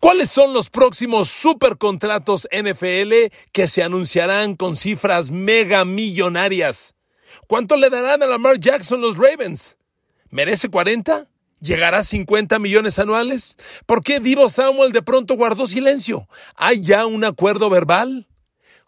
¿Cuáles son los próximos supercontratos NFL que se anunciarán con cifras mega millonarias? ¿Cuánto le darán a Lamar Jackson los Ravens? ¿Merece 40? ¿Llegará a 50 millones anuales? ¿Por qué Divo Samuel de pronto guardó silencio? ¿Hay ya un acuerdo verbal?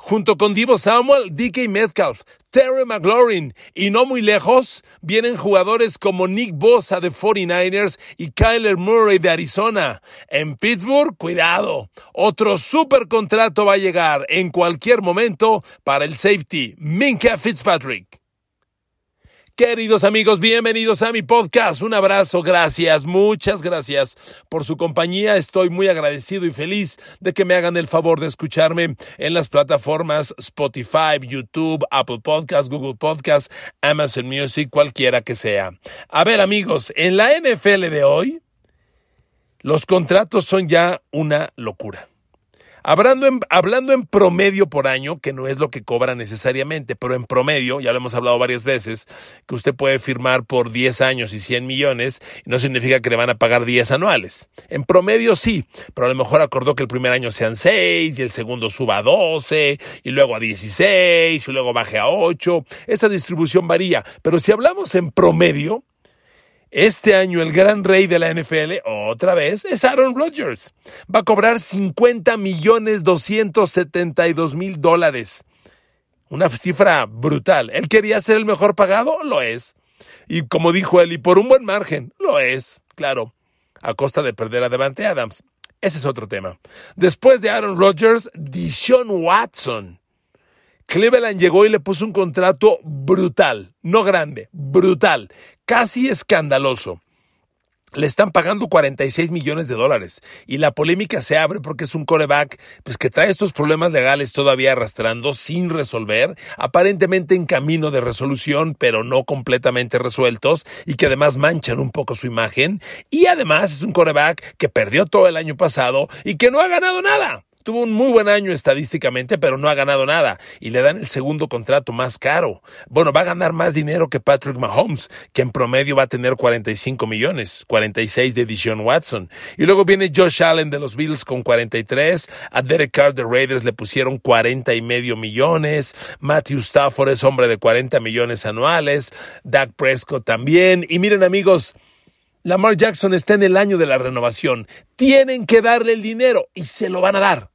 Junto con Divo Samuel, DK Metcalf, Terry McLaurin y no muy lejos vienen jugadores como Nick Bosa de 49ers y Kyler Murray de Arizona. En Pittsburgh, cuidado, otro super contrato va a llegar en cualquier momento para el safety Minka Fitzpatrick. Queridos amigos, bienvenidos a mi podcast. Un abrazo, gracias, muchas gracias por su compañía. Estoy muy agradecido y feliz de que me hagan el favor de escucharme en las plataformas Spotify, YouTube, Apple Podcasts, Google Podcasts, Amazon Music, cualquiera que sea. A ver amigos, en la NFL de hoy, los contratos son ya una locura. Hablando en, hablando en promedio por año, que no es lo que cobra necesariamente, pero en promedio, ya lo hemos hablado varias veces, que usted puede firmar por 10 años y 100 millones, no significa que le van a pagar 10 anuales. En promedio sí, pero a lo mejor acordó que el primer año sean 6 y el segundo suba a 12 y luego a 16 y luego baje a 8. Esa distribución varía, pero si hablamos en promedio, este año el gran rey de la NFL, otra vez, es Aaron Rodgers. Va a cobrar 50 millones 272 mil dólares. Una cifra brutal. ¿Él quería ser el mejor pagado? Lo es. Y como dijo él, y por un buen margen, lo es, claro, a costa de perder a Devante Adams. Ese es otro tema. Después de Aaron Rodgers, Dishon Watson. Cleveland llegó y le puso un contrato brutal, no grande, brutal casi escandaloso. Le están pagando 46 millones de dólares y la polémica se abre porque es un coreback pues, que trae estos problemas legales todavía arrastrando sin resolver, aparentemente en camino de resolución, pero no completamente resueltos y que además manchan un poco su imagen. Y además es un coreback que perdió todo el año pasado y que no ha ganado nada. Tuvo un muy buen año estadísticamente, pero no ha ganado nada. Y le dan el segundo contrato más caro. Bueno, va a ganar más dinero que Patrick Mahomes, que en promedio va a tener 45 millones, 46 de Dijon Watson. Y luego viene Josh Allen de los Bills con 43. A Derek Carr de Raiders le pusieron 40 y medio millones. Matthew Stafford es hombre de 40 millones anuales. Dak Prescott también. Y miren amigos, Lamar Jackson está en el año de la renovación. Tienen que darle el dinero y se lo van a dar.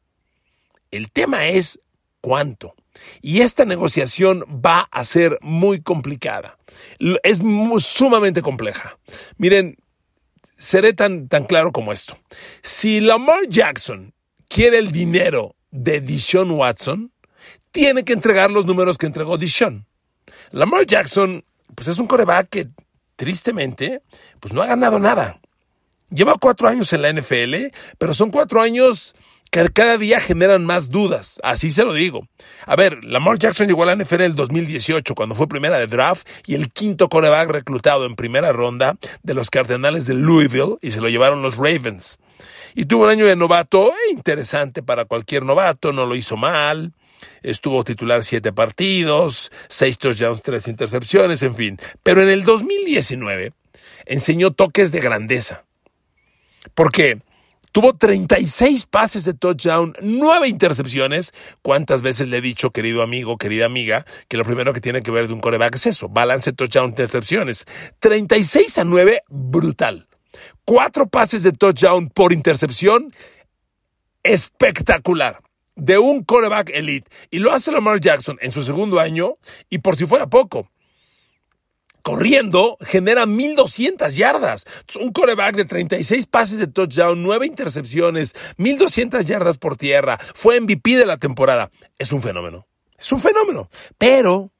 El tema es cuánto. Y esta negociación va a ser muy complicada. Es sumamente compleja. Miren, seré tan, tan claro como esto. Si Lamar Jackson quiere el dinero de Dishon Watson, tiene que entregar los números que entregó Dishon. Lamar Jackson, pues es un coreback que, tristemente, pues no ha ganado nada. Lleva cuatro años en la NFL, pero son cuatro años que cada día generan más dudas, así se lo digo. A ver, Lamar Jackson llegó a la NFL en el 2018 cuando fue primera de draft y el quinto coreback reclutado en primera ronda de los Cardenales de Louisville y se lo llevaron los Ravens. Y tuvo un año de novato eh, interesante para cualquier novato, no lo hizo mal. Estuvo titular siete partidos, seis touchdowns, tres intercepciones, en fin. Pero en el 2019 enseñó toques de grandeza. ¿Por qué? Tuvo 36 pases de touchdown, 9 intercepciones. ¿Cuántas veces le he dicho, querido amigo, querida amiga, que lo primero que tiene que ver de un coreback es eso, balance touchdown, intercepciones? 36 a 9, brutal. Cuatro pases de touchdown por intercepción, espectacular de un coreback elite. Y lo hace Lamar Jackson en su segundo año y por si fuera poco corriendo genera 1200 yardas. Un coreback de 36 pases de touchdown, 9 intercepciones, 1200 yardas por tierra. Fue MVP de la temporada. Es un fenómeno. Es un fenómeno. Pero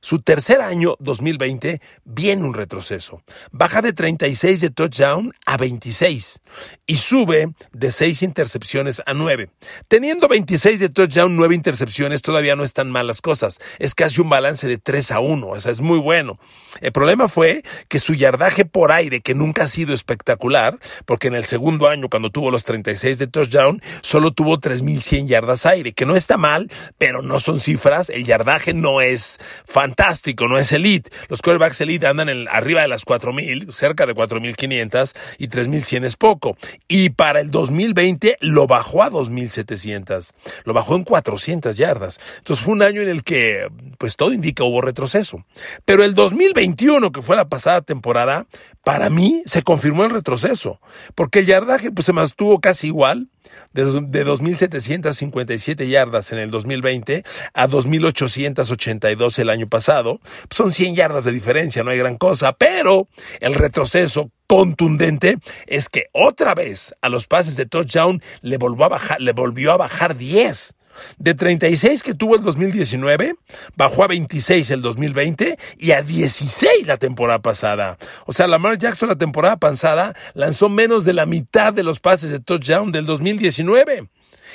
su tercer año, 2020, viene un retroceso. Baja de 36 de touchdown a 26 y sube de 6 intercepciones a 9. Teniendo 26 de touchdown, 9 intercepciones, todavía no están mal las cosas. Es casi un balance de 3 a 1, o sea, es muy bueno. El problema fue que su yardaje por aire, que nunca ha sido espectacular, porque en el segundo año, cuando tuvo los 36 de touchdown, solo tuvo 3.100 yardas aire, que no está mal, pero no son cifras, el yardaje no es fan fantástico, no es elite. Los quarterbacks elite andan en, arriba de las 4.000, cerca de 4.500 y 3.100 es poco. Y para el 2020 lo bajó a 2.700. Lo bajó en 400 yardas. Entonces fue un año en el que, pues todo indica hubo retroceso. Pero el 2021, que fue la pasada temporada, para mí se confirmó el retroceso. Porque el yardaje pues, se mantuvo casi igual de, de 2.757 yardas en el 2020 a 2.882 el año pasado. Son 100 yardas de diferencia, no hay gran cosa, pero el retroceso contundente es que otra vez a los pases de touchdown le volvió a bajar, le volvió a bajar 10. De 36 que tuvo el 2019, bajó a 26 el 2020 y a 16 la temporada pasada. O sea, Lamar Jackson la temporada pasada lanzó menos de la mitad de los pases de touchdown del 2019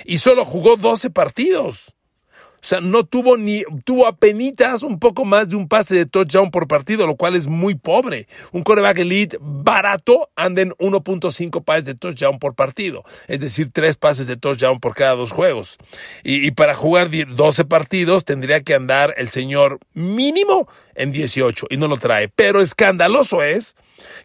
y solo jugó 12 partidos. O sea, no tuvo ni, tuvo apenas un poco más de un pase de touchdown por partido, lo cual es muy pobre. Un coreback elite barato anda en 1.5 pases de touchdown por partido. Es decir, tres pases de touchdown por cada dos juegos. Y, y para jugar 12 partidos tendría que andar el señor mínimo en 18 y no lo trae. Pero escandaloso es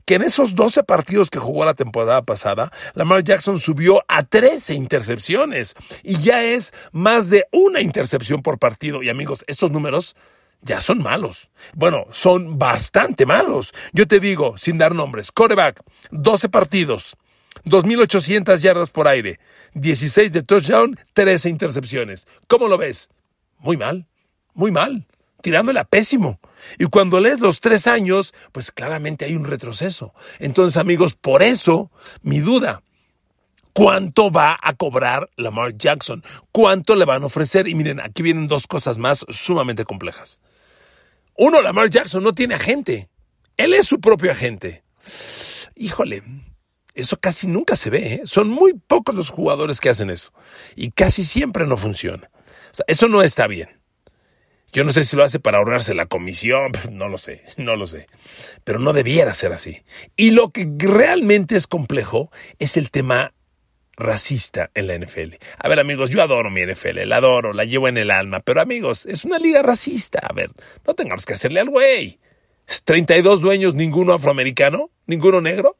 que en esos 12 partidos que jugó la temporada pasada, Lamar Jackson subió a 13 intercepciones y ya es más de una intercepción por partido. Y amigos, estos números ya son malos. Bueno, son bastante malos. Yo te digo, sin dar nombres, coreback, 12 partidos, 2.800 yardas por aire, 16 de touchdown, 13 intercepciones. ¿Cómo lo ves? Muy mal, muy mal, tirándole a pésimo. Y cuando lees los tres años, pues claramente hay un retroceso. Entonces, amigos, por eso mi duda. ¿Cuánto va a cobrar Lamar Jackson? ¿Cuánto le van a ofrecer? Y miren, aquí vienen dos cosas más sumamente complejas. Uno, Lamar Jackson no tiene agente. Él es su propio agente. Híjole, eso casi nunca se ve. ¿eh? Son muy pocos los jugadores que hacen eso. Y casi siempre no funciona. Eso no está bien. Yo no sé si lo hace para ahorrarse la comisión, no lo sé, no lo sé. Pero no debiera ser así. Y lo que realmente es complejo es el tema racista en la NFL. A ver, amigos, yo adoro mi NFL, la adoro, la llevo en el alma, pero amigos, es una liga racista. A ver, no tengamos que hacerle al güey. 32 dueños, ninguno afroamericano, ninguno negro.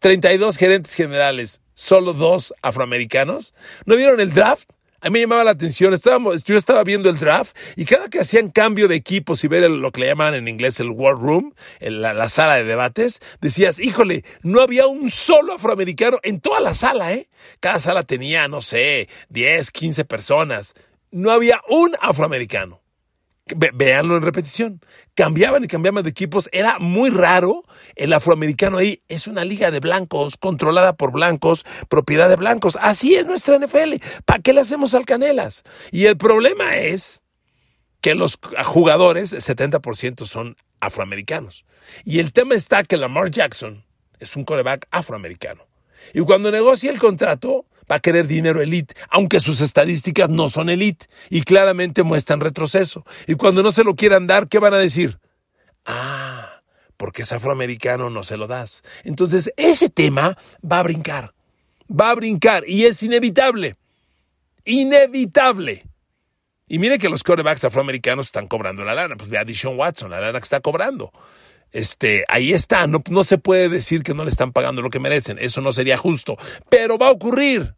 32 gerentes generales, solo dos afroamericanos. ¿No vieron el draft? A mí me llamaba la atención, estábamos, yo estaba viendo el draft y cada que hacían cambio de equipos y ver lo que le llaman en inglés el war room, la, la, sala de debates, decías, híjole, no había un solo afroamericano en toda la sala, ¿eh? Cada sala tenía, no sé, 10, 15 personas. No había un afroamericano. Veanlo en repetición. Cambiaban y cambiaban de equipos. Era muy raro. El afroamericano ahí es una liga de blancos, controlada por blancos, propiedad de blancos. Así es nuestra NFL. ¿Para qué le hacemos al Canelas? Y el problema es que los jugadores, el 70% son afroamericanos. Y el tema está que Lamar Jackson es un coreback afroamericano. Y cuando negocia el contrato, va a querer dinero elite, aunque sus estadísticas no son elite y claramente muestran retroceso. Y cuando no se lo quieran dar, ¿qué van a decir? Ah, porque es afroamericano, no se lo das. Entonces, ese tema va a brincar, va a brincar y es inevitable, inevitable. Y mire que los quarterbacks afroamericanos están cobrando la lana. Pues ve a Dishon Watson, la lana que está cobrando este, ahí está, no, no se puede decir que no le están pagando lo que merecen, eso no sería justo, pero va a ocurrir.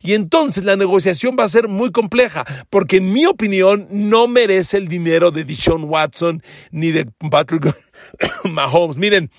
Y entonces la negociación va a ser muy compleja, porque en mi opinión no merece el dinero de Dishon Watson ni de Patrick Mahomes. Miren,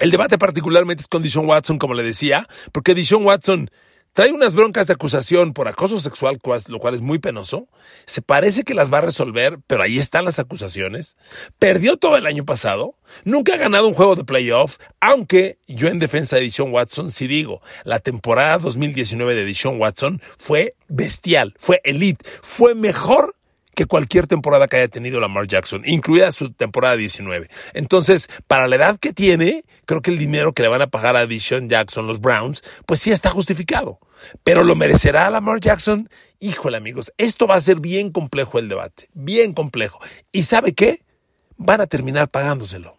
el debate particularmente es con Dishon Watson, como le decía, porque Dishon Watson Trae unas broncas de acusación por acoso sexual, lo cual es muy penoso. Se parece que las va a resolver, pero ahí están las acusaciones. Perdió todo el año pasado. Nunca ha ganado un juego de playoff, aunque yo en defensa de Dishon Watson sí digo, la temporada 2019 de Dishon Watson fue bestial, fue elite, fue mejor que cualquier temporada que haya tenido Lamar Jackson, incluida su temporada 19. Entonces, para la edad que tiene, creo que el dinero que le van a pagar a Dishon Jackson, los Browns, pues sí está justificado. Pero ¿lo merecerá Lamar Jackson? Híjole, amigos, esto va a ser bien complejo el debate, bien complejo. ¿Y sabe qué? Van a terminar pagándoselo.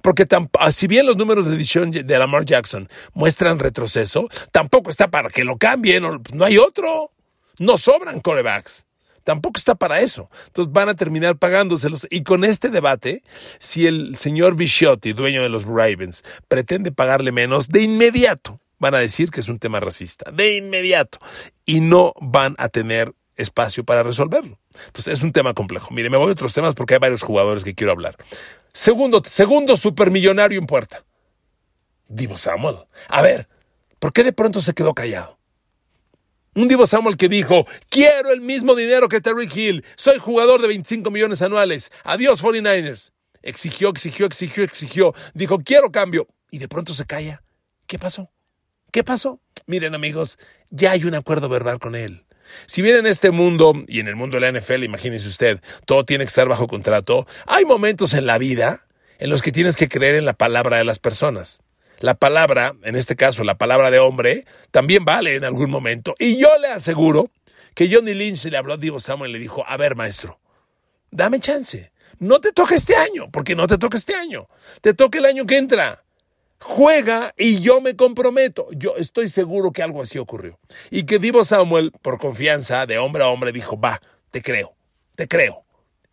Porque ah, si bien los números de edición de Lamar Jackson muestran retroceso, tampoco está para que lo cambien, no hay otro. No sobran corebacks. Tampoco está para eso. Entonces van a terminar pagándoselos. Y con este debate, si el señor Bisciotti, dueño de los Ravens, pretende pagarle menos, de inmediato van a decir que es un tema racista. De inmediato. Y no van a tener espacio para resolverlo. Entonces es un tema complejo. Mire, me voy a otros temas porque hay varios jugadores que quiero hablar. Segundo, segundo supermillonario en puerta. Divo Samuel. A ver, ¿por qué de pronto se quedó callado? Un Divo Samuel que dijo, quiero el mismo dinero que Terry Hill, soy jugador de 25 millones anuales, adiós 49ers. Exigió, exigió, exigió, exigió, dijo, quiero cambio. Y de pronto se calla. ¿Qué pasó? ¿Qué pasó? Miren amigos, ya hay un acuerdo verbal con él. Si bien en este mundo y en el mundo de la NFL, imagínese usted, todo tiene que estar bajo contrato, hay momentos en la vida en los que tienes que creer en la palabra de las personas. La palabra, en este caso la palabra de hombre, también vale en algún momento. Y yo le aseguro que Johnny Lynch le habló a Divo Samuel y le dijo, a ver maestro, dame chance. No te toca este año, porque no te toca este año. Te toca el año que entra juega y yo me comprometo. Yo estoy seguro que algo así ocurrió. Y que Divo Samuel, por confianza de hombre a hombre, dijo, va, te creo, te creo.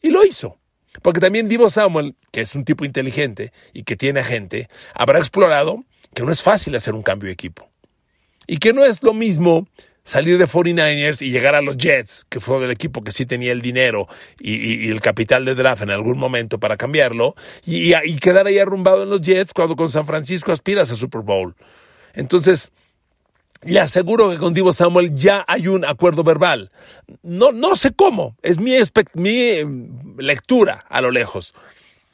Y lo hizo. Porque también Divo Samuel, que es un tipo inteligente y que tiene gente, habrá explorado que no es fácil hacer un cambio de equipo. Y que no es lo mismo salir de 49ers y llegar a los Jets, que fue del equipo que sí tenía el dinero y, el capital de draft en algún momento para cambiarlo, y, y, quedar ahí arrumbado en los Jets cuando con San Francisco aspiras a Super Bowl. Entonces, le aseguro que con Divo Samuel ya hay un acuerdo verbal. No, no sé cómo, es mi, mi eh, lectura a lo lejos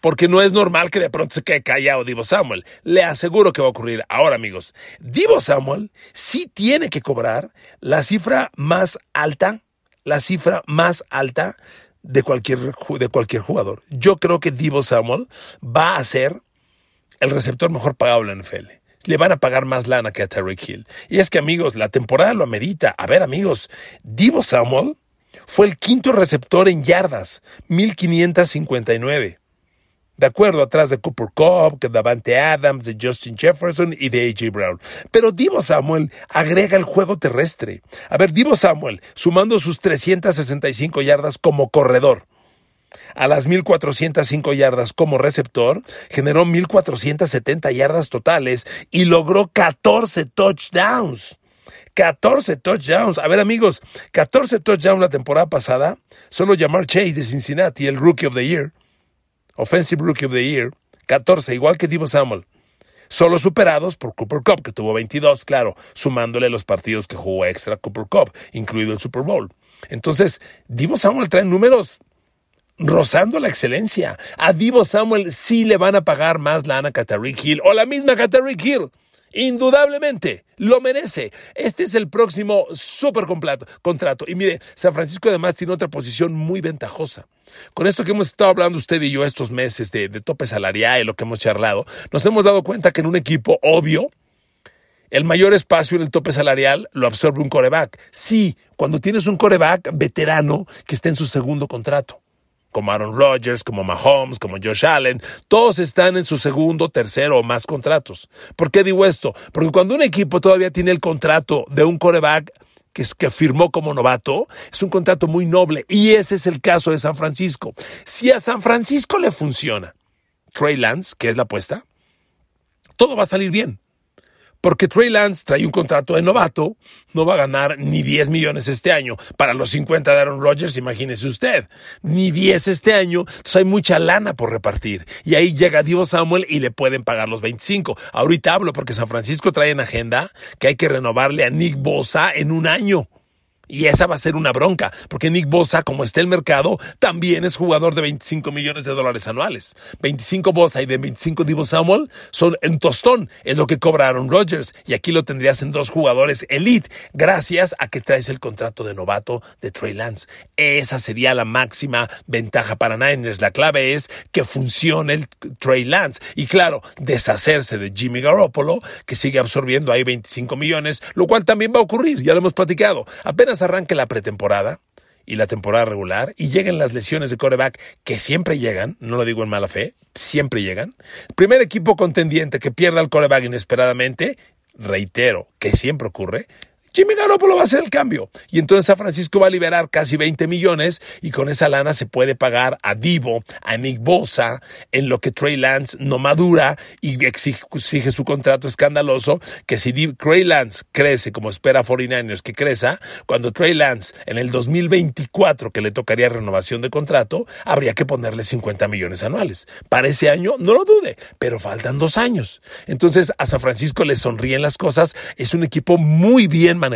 porque no es normal que de pronto se quede callado Divo Samuel. Le aseguro que va a ocurrir. Ahora, amigos, Divo Samuel sí tiene que cobrar la cifra más alta, la cifra más alta de cualquier, de cualquier jugador. Yo creo que Divo Samuel va a ser el receptor mejor pagado en la NFL. Le van a pagar más lana que a Terry Hill. Y es que, amigos, la temporada lo amerita. A ver, amigos, Divo Samuel fue el quinto receptor en yardas, 1559 de acuerdo atrás de Cooper Cup, de Davante Adams, de Justin Jefferson y de AJ Brown. Pero Divo Samuel agrega el juego terrestre. A ver, Divo Samuel, sumando sus 365 yardas como corredor a las 1405 yardas como receptor, generó 1470 yardas totales y logró 14 touchdowns. 14 touchdowns. A ver, amigos, 14 touchdowns la temporada pasada. Solo llamar Chase de Cincinnati, el Rookie of the Year. Offensive Rookie of the Year, 14, igual que Divo Samuel. Solo superados por Cooper Cup, que tuvo 22, claro, sumándole los partidos que jugó extra Cooper Cup, incluido el Super Bowl. Entonces, Divo Samuel trae números rozando la excelencia. A Divo Samuel sí le van a pagar más lana que a Hill o la misma que Hill. Indudablemente, lo merece. Este es el próximo super contrato. Y mire, San Francisco además tiene otra posición muy ventajosa. Con esto que hemos estado hablando usted y yo estos meses de, de tope salarial y lo que hemos charlado, nos hemos dado cuenta que en un equipo obvio, el mayor espacio en el tope salarial lo absorbe un coreback. Sí, cuando tienes un coreback veterano que está en su segundo contrato como Aaron Rodgers, como Mahomes, como Josh Allen, todos están en su segundo, tercero o más contratos. ¿Por qué digo esto? Porque cuando un equipo todavía tiene el contrato de un coreback que, que firmó como novato, es un contrato muy noble y ese es el caso de San Francisco. Si a San Francisco le funciona Trey Lance, que es la apuesta, todo va a salir bien. Porque Trey Lance trae un contrato de novato, no va a ganar ni 10 millones este año. Para los 50 de Aaron Rodgers, imagínese usted, ni 10 este año, entonces hay mucha lana por repartir. Y ahí llega Divo Samuel y le pueden pagar los 25. Ahorita hablo porque San Francisco trae en agenda que hay que renovarle a Nick Bosa en un año. Y esa va a ser una bronca, porque Nick Bosa, como está el mercado, también es jugador de 25 millones de dólares anuales. 25 Bosa y de 25 Divo Samuel son en tostón, es lo que cobra Aaron Rodgers. Y aquí lo tendrías en dos jugadores elite, gracias a que traes el contrato de novato de Trey Lance. Esa sería la máxima ventaja para Niners. La clave es que funcione el Trey Lance. Y claro, deshacerse de Jimmy Garoppolo, que sigue absorbiendo ahí 25 millones, lo cual también va a ocurrir, ya lo hemos platicado. Apenas arranque la pretemporada y la temporada regular y lleguen las lesiones de coreback que siempre llegan, no lo digo en mala fe, siempre llegan. Primer equipo contendiente que pierda el coreback inesperadamente, reitero que siempre ocurre, Jimmy Garoppolo va a hacer el cambio. Y entonces San Francisco va a liberar casi 20 millones y con esa lana se puede pagar a Divo, a Nick Bosa, en lo que Trey Lance no madura y exige, su contrato escandaloso, que si Trey Lance crece como espera 49ers que creza, cuando Trey Lance en el 2024 que le tocaría renovación de contrato, habría que ponerle 50 millones anuales. Para ese año, no lo dude, pero faltan dos años. Entonces a San Francisco le sonríen las cosas, es un equipo muy bien manejado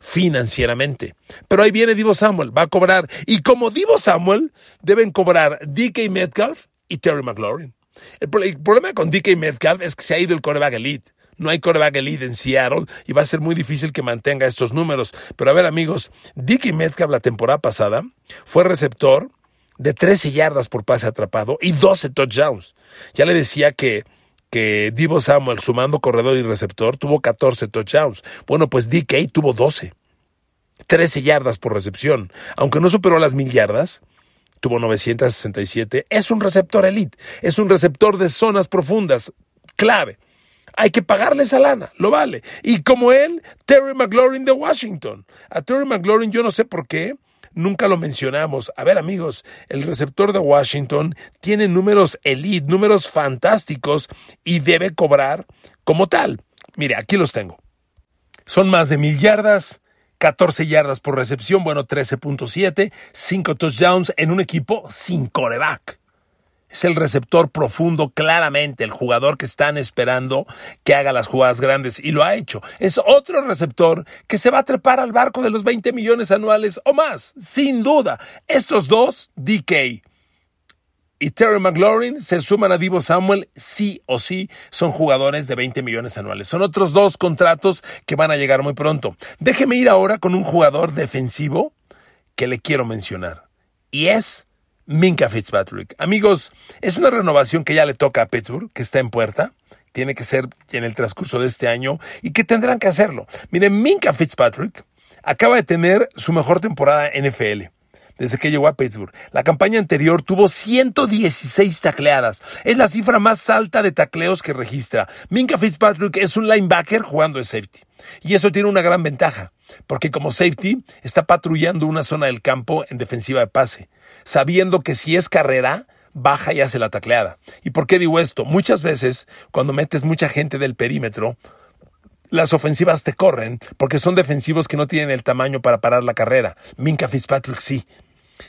financieramente. Pero ahí viene Divo Samuel, va a cobrar. Y como Divo Samuel, deben cobrar DK Metcalf y Terry McLaurin. El, problema con DK Metcalf es que se ha ido el coreback elite. No hay coreback elite en Seattle y va a ser muy difícil que mantenga estos números. Pero a ver, amigos, DK Metcalf la temporada pasada fue receptor de 13 yardas por pase atrapado y 12 touchdowns. Ya le decía que que Divo Samuel, sumando corredor y receptor, tuvo 14 touchdowns. Bueno, pues DK tuvo 12. 13 yardas por recepción. Aunque no superó las mil yardas, tuvo 967. Es un receptor elite. Es un receptor de zonas profundas. Clave. Hay que pagarle esa lana, lo vale. Y como él, Terry McLaurin de Washington. A Terry McLaurin yo no sé por qué, nunca lo mencionamos. A ver amigos, el receptor de Washington tiene números elite, números fantásticos y debe cobrar como tal. Mire, aquí los tengo. Son más de mil yardas, 14 yardas por recepción, bueno, 13.7, 5 touchdowns en un equipo sin coreback es el receptor profundo, claramente, el jugador que están esperando que haga las jugadas grandes y lo ha hecho. Es otro receptor que se va a trepar al barco de los 20 millones anuales o más, sin duda. Estos dos, DK y Terry McLaurin se suman a Divo Samuel, sí o sí, son jugadores de 20 millones anuales. Son otros dos contratos que van a llegar muy pronto. Déjeme ir ahora con un jugador defensivo que le quiero mencionar. Y es Minka Fitzpatrick. Amigos, es una renovación que ya le toca a Pittsburgh, que está en puerta. Tiene que ser en el transcurso de este año y que tendrán que hacerlo. Miren, Minka Fitzpatrick acaba de tener su mejor temporada NFL desde que llegó a Pittsburgh. La campaña anterior tuvo 116 tacleadas. Es la cifra más alta de tacleos que registra. Minka Fitzpatrick es un linebacker jugando de safety. Y eso tiene una gran ventaja, porque como safety está patrullando una zona del campo en defensiva de pase sabiendo que si es carrera, baja y hace la tacleada. ¿Y por qué digo esto? Muchas veces, cuando metes mucha gente del perímetro, las ofensivas te corren porque son defensivos que no tienen el tamaño para parar la carrera. Minka Fitzpatrick sí.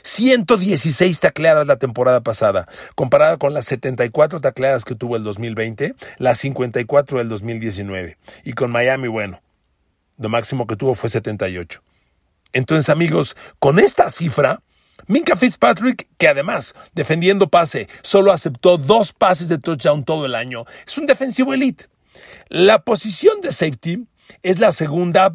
116 tacleadas la temporada pasada, comparada con las 74 tacleadas que tuvo el 2020, las 54 del 2019. Y con Miami, bueno, lo máximo que tuvo fue 78. Entonces, amigos, con esta cifra, Minka Fitzpatrick, que además, defendiendo pase, solo aceptó dos pases de touchdown todo el año, es un defensivo elite. La posición de safety es la segunda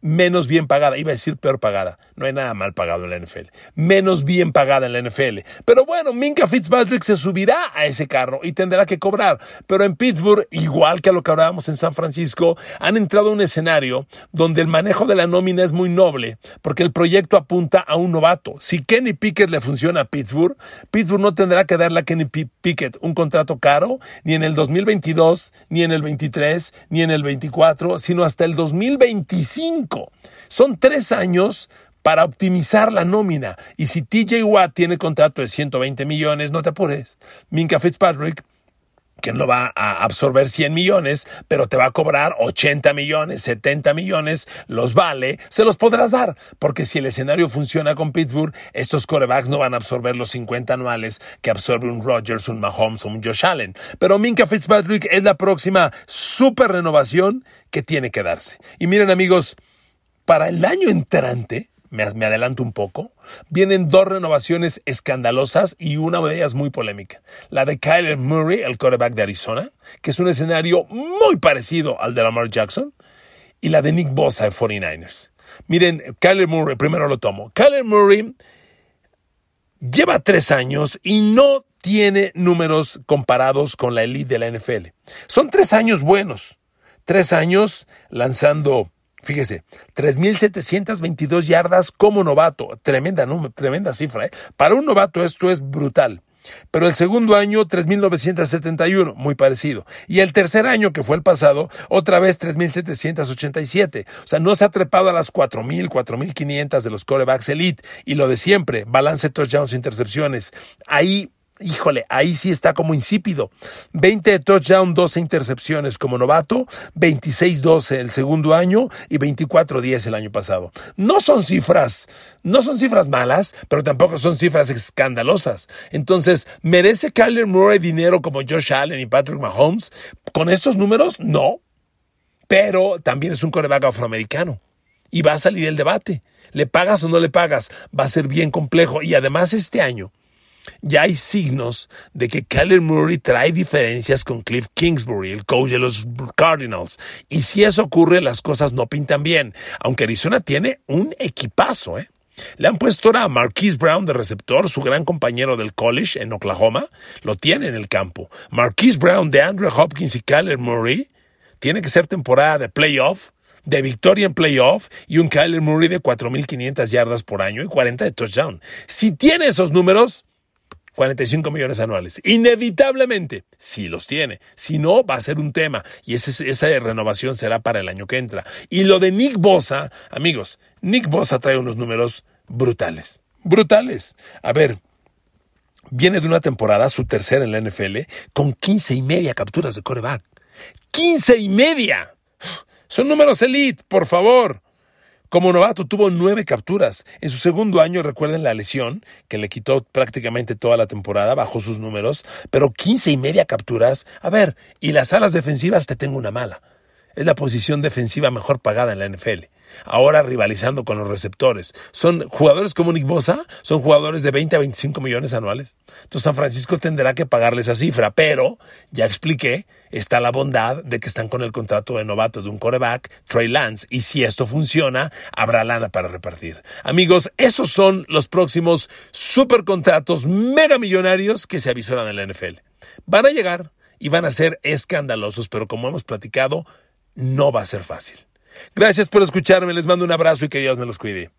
menos bien pagada, iba a decir peor pagada, no hay nada mal pagado en la NFL, menos bien pagada en la NFL. Pero bueno, Minka Fitzpatrick se subirá a ese carro y tendrá que cobrar. Pero en Pittsburgh, igual que a lo que hablábamos en San Francisco, han entrado a un escenario donde el manejo de la nómina es muy noble, porque el proyecto apunta a un novato. Si Kenny Pickett le funciona a Pittsburgh, Pittsburgh no tendrá que darle a Kenny Pickett un contrato caro, ni en el 2022, ni en el 23, ni en el 24, sino hasta el 2025. Son tres años para optimizar la nómina. Y si TJ Watt tiene contrato de 120 millones, no te apures. Minka Fitzpatrick que no va a absorber 100 millones, pero te va a cobrar 80 millones, 70 millones, los vale, se los podrás dar, porque si el escenario funciona con Pittsburgh, estos corebacks no van a absorber los 50 anuales que absorbe un Rodgers, un Mahomes o un Josh Allen. Pero Minka Fitzpatrick es la próxima super renovación que tiene que darse. Y miren amigos, para el año entrante, me, adelanto un poco, vienen dos renovaciones escandalosas y una de ellas muy polémica. La de Kyler Murray, el quarterback de Arizona, que es un escenario muy parecido al de Lamar Jackson, y la de Nick Bosa de 49ers. Miren, Kyler Murray, primero lo tomo. Kyler Murray lleva tres años y no tiene números comparados con la elite de la NFL. Son tres años buenos. Tres años lanzando Fíjese, 3.722 yardas como novato. Tremenda, tremenda cifra. ¿eh? Para un novato esto es brutal. Pero el segundo año, 3.971, muy parecido. Y el tercer año, que fue el pasado, otra vez 3.787. O sea, no se ha trepado a las 4.000, 4.500 de los corebacks elite. Y lo de siempre, balance touchdowns, intercepciones. Ahí híjole, ahí sí está como insípido. 20 de touchdown, 12 intercepciones como novato, 26-12 el segundo año y 24-10 el año pasado. No son cifras, no son cifras malas, pero tampoco son cifras escandalosas. Entonces, ¿merece Kyler Murray dinero como Josh Allen y Patrick Mahomes? ¿Con estos números? No. Pero también es un coreback afroamericano. Y va a salir el debate. ¿Le pagas o no le pagas? Va a ser bien complejo. Y además este año, ya hay signos de que Kyler Murray trae diferencias con Cliff Kingsbury, el coach de los Cardinals. Y si eso ocurre, las cosas no pintan bien. Aunque Arizona tiene un equipazo, ¿eh? Le han puesto ahora a Marquise Brown de receptor, su gran compañero del college en Oklahoma. Lo tiene en el campo. Marquise Brown de Andrew Hopkins y Kyler Murray. Tiene que ser temporada de playoff de victoria en playoff y un Kyler Murray de 4.500 yardas por año y 40 de touchdown. Si tiene esos números, 45 millones anuales. Inevitablemente, si los tiene. Si no, va a ser un tema. Y esa renovación será para el año que entra. Y lo de Nick Bosa, amigos, Nick Bosa trae unos números brutales. Brutales. A ver, viene de una temporada, su tercera en la NFL, con 15 y media capturas de coreback. ¡15 y media! Son números elite, por favor. Como novato tuvo nueve capturas. En su segundo año, recuerden la lesión, que le quitó prácticamente toda la temporada, bajó sus números, pero quince y media capturas. A ver, y las alas defensivas te tengo una mala. Es la posición defensiva mejor pagada en la NFL ahora rivalizando con los receptores. Son jugadores como Nick Bosa, son jugadores de 20 a 25 millones anuales. Entonces San Francisco tendrá que pagarle esa cifra, pero ya expliqué, está la bondad de que están con el contrato de novato de un coreback, Trey Lance, y si esto funciona, habrá lana para repartir. Amigos, esos son los próximos supercontratos mega millonarios que se avisoran en la NFL. Van a llegar y van a ser escandalosos, pero como hemos platicado, no va a ser fácil. Gracias por escucharme, les mando un abrazo y que Dios me los cuide.